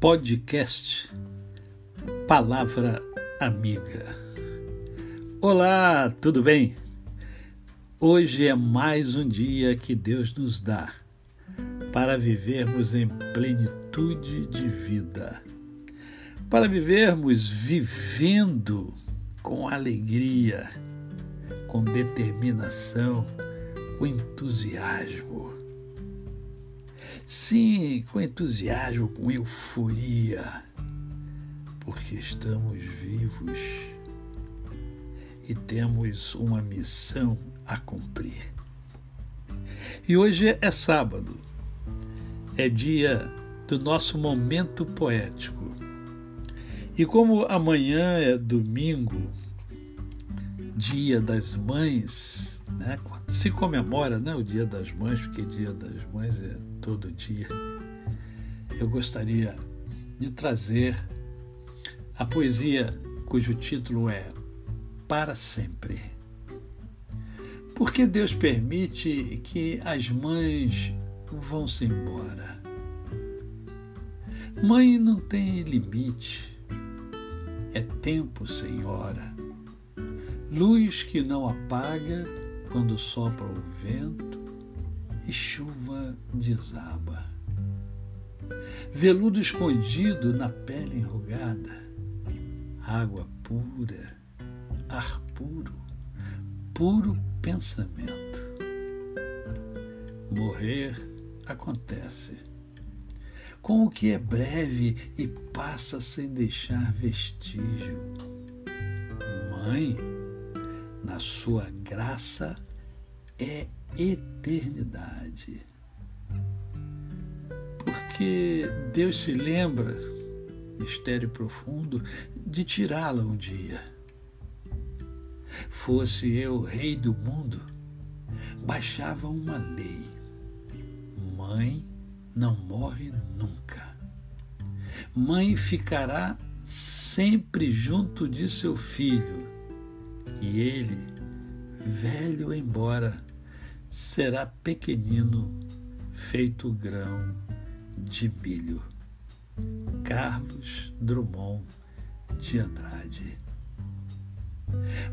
podcast Palavra Amiga. Olá, tudo bem? Hoje é mais um dia que Deus nos dá para vivermos em plenitude de vida, para vivermos vivendo com alegria, com determinação, com entusiasmo Sim, com entusiasmo, com euforia, porque estamos vivos e temos uma missão a cumprir. E hoje é sábado, é dia do nosso momento poético. E como amanhã é domingo, dia das mães, né? Quando se comemora né, o dia das mães, porque dia das mães é todo dia, eu gostaria de trazer a poesia cujo título é Para Sempre. Porque Deus permite que as mães vão-se embora. Mãe não tem limite, é tempo sem hora, luz que não apaga quando sopra o vento e chuva desaba. Veludo escondido na pele enrugada, água pura, ar puro, puro pensamento. Morrer acontece. Com o que é breve e passa sem deixar vestígio. Mãe, na sua graça, é eternidade. Porque Deus se lembra, mistério profundo, de tirá-la um dia. Fosse eu rei do mundo, baixava uma lei: mãe não morre nunca. Mãe ficará sempre junto de seu filho, e ele, velho embora, será pequenino, feito grão de milho. Carlos Drummond de Andrade.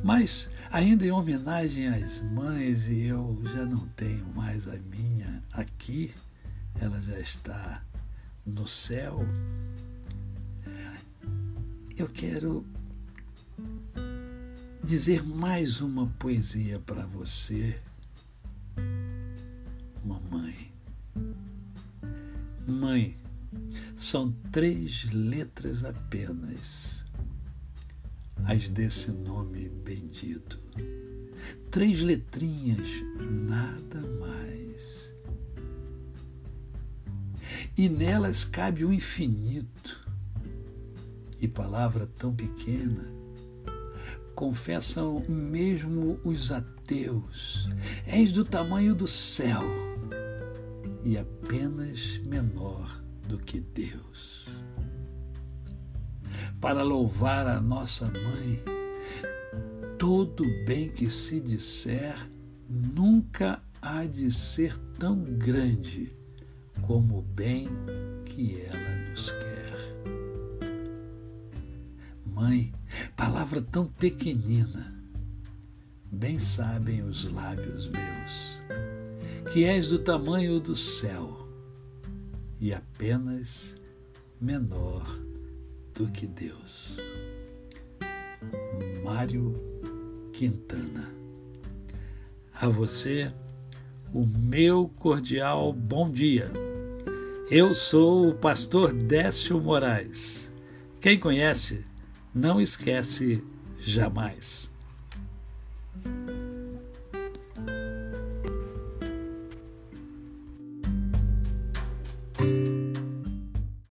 Mas, ainda em homenagem às mães, e eu já não tenho mais a minha aqui, ela já está no céu, eu quero dizer mais uma poesia para você mamãe. Mãe, são três letras apenas, as desse nome bendito. Três letrinhas, nada mais. E nelas cabe o infinito. E palavra tão pequena, confessam mesmo os ateus. És do tamanho do céu e apenas menor do que Deus. Para louvar a nossa mãe, todo bem que se disser nunca há de ser tão grande como o bem que ela nos quer. Mãe, palavra tão pequenina, bem sabem os lábios meus que és do tamanho do céu e apenas menor do que Deus. Mário Quintana. A você, o meu cordial bom dia. Eu sou o pastor Décio Moraes. Quem conhece, não esquece jamais.